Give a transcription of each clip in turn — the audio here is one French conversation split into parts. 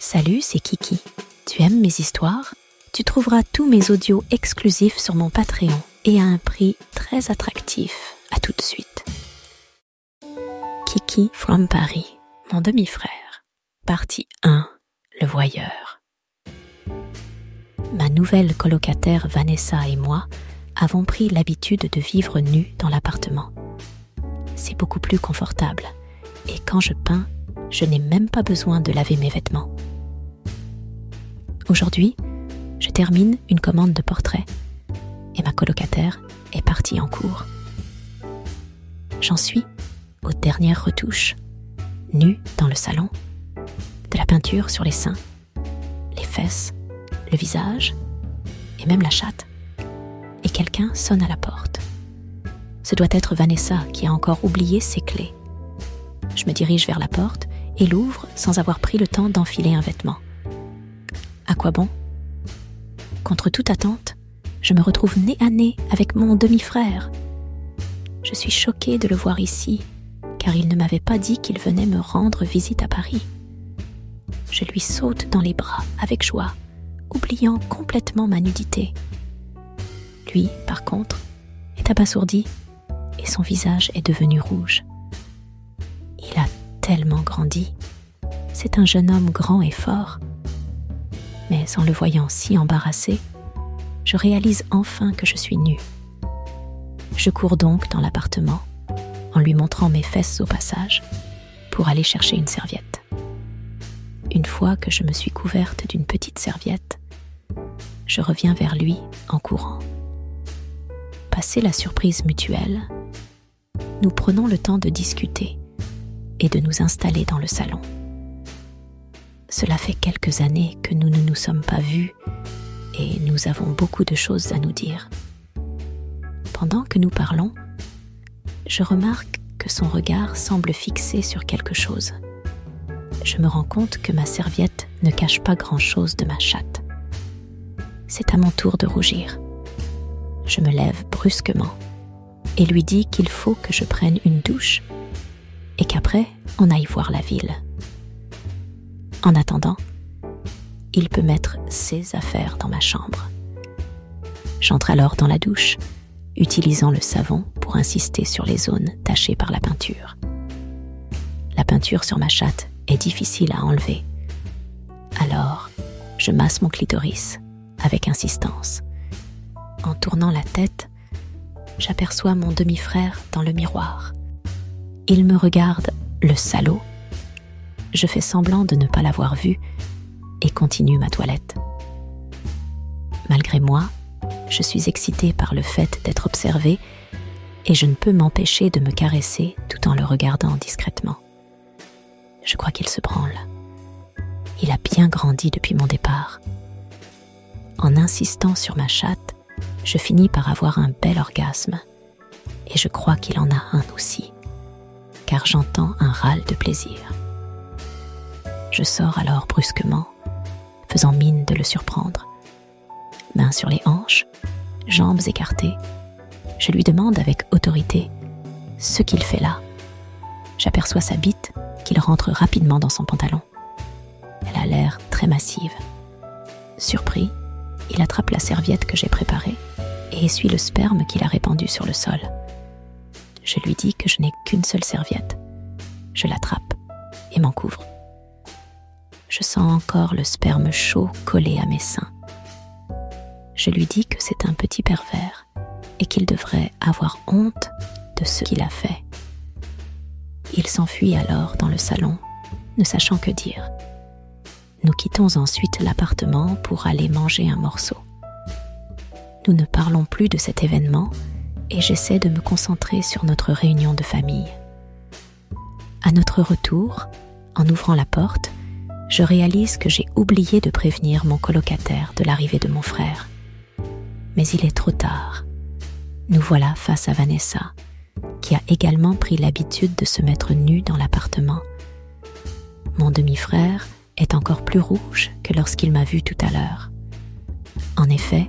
Salut, c'est Kiki. Tu aimes mes histoires? Tu trouveras tous mes audios exclusifs sur mon Patreon et à un prix très attractif. À tout de suite. Kiki from Paris, mon demi-frère. Partie 1. Le voyeur. Ma nouvelle colocataire Vanessa et moi avons pris l'habitude de vivre nus dans l'appartement. C'est beaucoup plus confortable et quand je peins, je n'ai même pas besoin de laver mes vêtements. Aujourd'hui, je termine une commande de portrait et ma colocataire est partie en cours. J'en suis aux dernières retouches, nue dans le salon, de la peinture sur les seins, les fesses, le visage et même la chatte. Et quelqu'un sonne à la porte. Ce doit être Vanessa qui a encore oublié ses clés. Je me dirige vers la porte et l'ouvre sans avoir pris le temps d'enfiler un vêtement. À quoi bon? Contre toute attente, je me retrouve nez à nez avec mon demi-frère. Je suis choquée de le voir ici, car il ne m'avait pas dit qu'il venait me rendre visite à Paris. Je lui saute dans les bras avec joie, oubliant complètement ma nudité. Lui, par contre, est abasourdi et son visage est devenu rouge. Il a tellement grandi. C'est un jeune homme grand et fort, mais en le voyant si embarrassé, je réalise enfin que je suis nue. Je cours donc dans l'appartement, en lui montrant mes fesses au passage, pour aller chercher une serviette. Une fois que je me suis couverte d'une petite serviette, je reviens vers lui en courant. Passé la surprise mutuelle, nous prenons le temps de discuter et de nous installer dans le salon. Cela fait quelques années que nous ne nous sommes pas vus et nous avons beaucoup de choses à nous dire. Pendant que nous parlons, je remarque que son regard semble fixé sur quelque chose. Je me rends compte que ma serviette ne cache pas grand-chose de ma chatte. C'est à mon tour de rougir. Je me lève brusquement et lui dis qu'il faut que je prenne une douche et qu'après on aille voir la ville. En attendant, il peut mettre ses affaires dans ma chambre. J'entre alors dans la douche, utilisant le savon pour insister sur les zones tachées par la peinture. La peinture sur ma chatte est difficile à enlever. Alors, je masse mon clitoris avec insistance. En tournant la tête, j'aperçois mon demi-frère dans le miroir. Il me regarde, le salaud, je fais semblant de ne pas l'avoir vu et continue ma toilette. Malgré moi, je suis excitée par le fait d'être observée et je ne peux m'empêcher de me caresser tout en le regardant discrètement. Je crois qu'il se branle. Il a bien grandi depuis mon départ. En insistant sur ma chatte, je finis par avoir un bel orgasme. Et je crois qu'il en a un aussi, car j'entends un râle de plaisir. Je sors alors brusquement, faisant mine de le surprendre. Mains sur les hanches, jambes écartées, je lui demande avec autorité ce qu'il fait là. J'aperçois sa bite qu'il rentre rapidement dans son pantalon. Elle a l'air très massive. Surpris, il attrape la serviette que j'ai préparée et essuie le sperme qu'il a répandu sur le sol. Je lui dis que je n'ai qu'une seule serviette. Je l'attrape et m'en couvre je sens encore le sperme chaud collé à mes seins. Je lui dis que c'est un petit pervers et qu'il devrait avoir honte de ce qu'il a fait. Il s'enfuit alors dans le salon, ne sachant que dire. Nous quittons ensuite l'appartement pour aller manger un morceau. Nous ne parlons plus de cet événement et j'essaie de me concentrer sur notre réunion de famille. À notre retour, en ouvrant la porte, je réalise que j'ai oublié de prévenir mon colocataire de l'arrivée de mon frère. Mais il est trop tard. Nous voilà face à Vanessa, qui a également pris l'habitude de se mettre nue dans l'appartement. Mon demi-frère est encore plus rouge que lorsqu'il m'a vu tout à l'heure. En effet,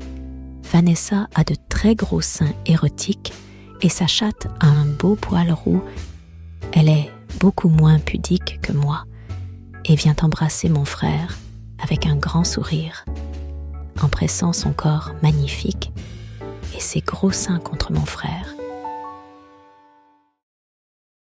Vanessa a de très gros seins érotiques et sa chatte a un beau poil roux. Elle est beaucoup moins pudique que moi et vient embrasser mon frère avec un grand sourire, en pressant son corps magnifique et ses gros seins contre mon frère